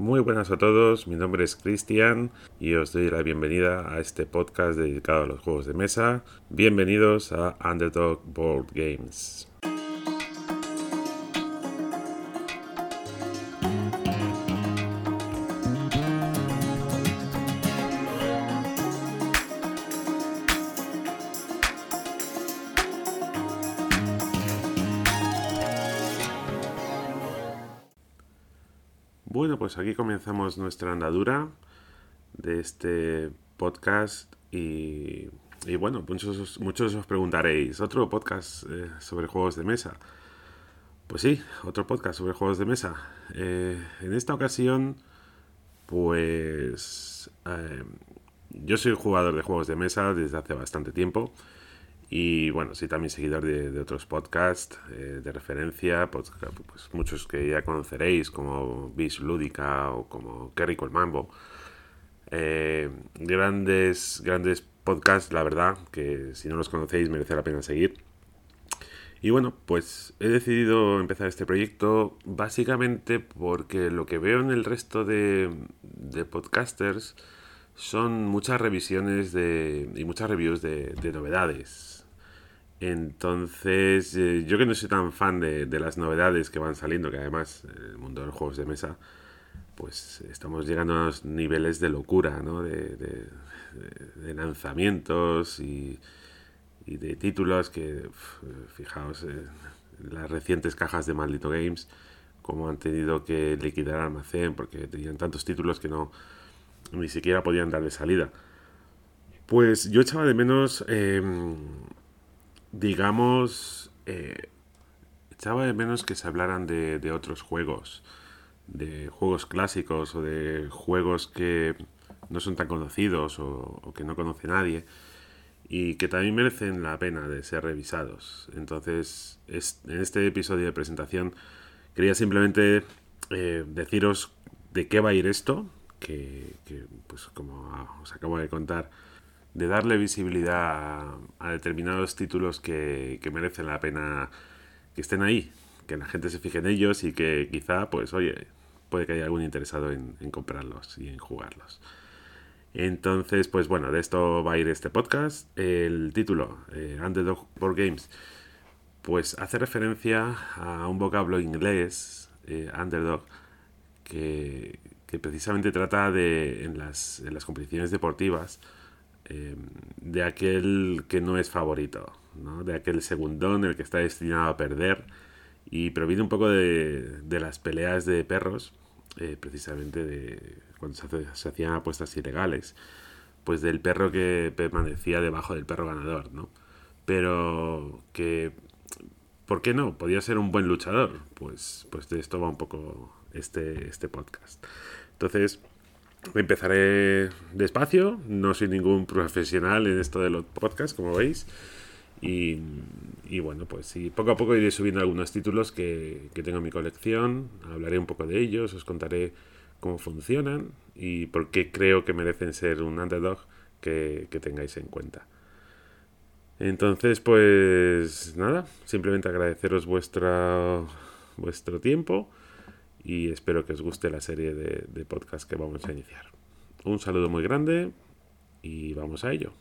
Muy buenas a todos, mi nombre es Cristian y os doy la bienvenida a este podcast dedicado a los juegos de mesa. Bienvenidos a Underdog Board Games. Bueno, pues aquí comenzamos nuestra andadura de este podcast y, bueno, muchos, muchos os preguntaréis, ¿otro podcast eh, sobre juegos de mesa? Pues sí, otro podcast sobre juegos de mesa. Eh, en esta ocasión, pues eh, yo soy jugador de juegos de mesa desde hace bastante tiempo. Y bueno, soy también seguidor de, otros podcasts eh, de referencia, pues, muchos que ya conoceréis, como Bis Lúdica o como Kerry Colmambo. Eh, grandes, grandes podcasts, la verdad, que si no los conocéis merece la pena seguir. Y bueno, pues he decidido empezar este proyecto básicamente porque lo que veo en el resto de, de podcasters son muchas revisiones de, y muchas reviews de, de novedades entonces, eh, yo que no soy tan fan de, las novedades que van saliendo, que además el mundo de los juegos de mesa, pues estamos llegando a unos niveles de locura, ¿no? De, lanzamientos y, de títulos que, fijaos, eh, las recientes cajas de Maldito Games, como han tenido que liquidar almacén porque tenían tantos títulos que no ni siquiera podían darle salida. Pues yo echaba de menos em, digamos, eh, echaba de menos que se hablaran de, otros juegos, de juegos clásicos o de juegos que no son tan conocidos o, que no conoce nadie y que también merecen la pena de ser revisados. Entonces, en este episodio de presentación quería simplemente eh, deciros de qué va a ir esto, que, que, pues como os acabo de contar, de darle visibilidad a, determinados títulos que, merecen la pena que estén ahí, que la gente se fije en ellos y que quizá, pues, oye, puede que haya algún interesado en, comprarlos y en jugarlos. Entonces, pues bueno, de esto va a ir este podcast. El título, eh, Underdog Board Games, pues hace referencia a un vocablo inglés, eh, underdog, que, precisamente trata de, en las, en las competiciones deportivas, eh, de aquel que no es favorito, de aquel segundón, el que está destinado a perder, y proviene un poco de, las peleas de perros, eh, precisamente de cuando se, hacían apuestas ilegales, pues del perro que permanecía debajo del perro ganador, ¿no? Pero que, ¿por qué no? Podía ser un buen luchador, pues, pues de esto va un poco este, este podcast. Entonces, Empezaré despacio, no soy ningún profesional en esto de los podcasts, como veis. Y, bueno, pues sí, poco a poco iré subiendo algunos títulos que, tengo en mi colección, hablaré un poco de ellos, os contaré cómo funcionan y por qué creo que merecen ser un underdog que, que tengáis en cuenta. Entonces, pues nada, simplemente agradeceros vuestra, vuestro tiempo y espero que os guste la serie de, de podcast que vamos a iniciar. Un saludo muy grande y vamos a ello.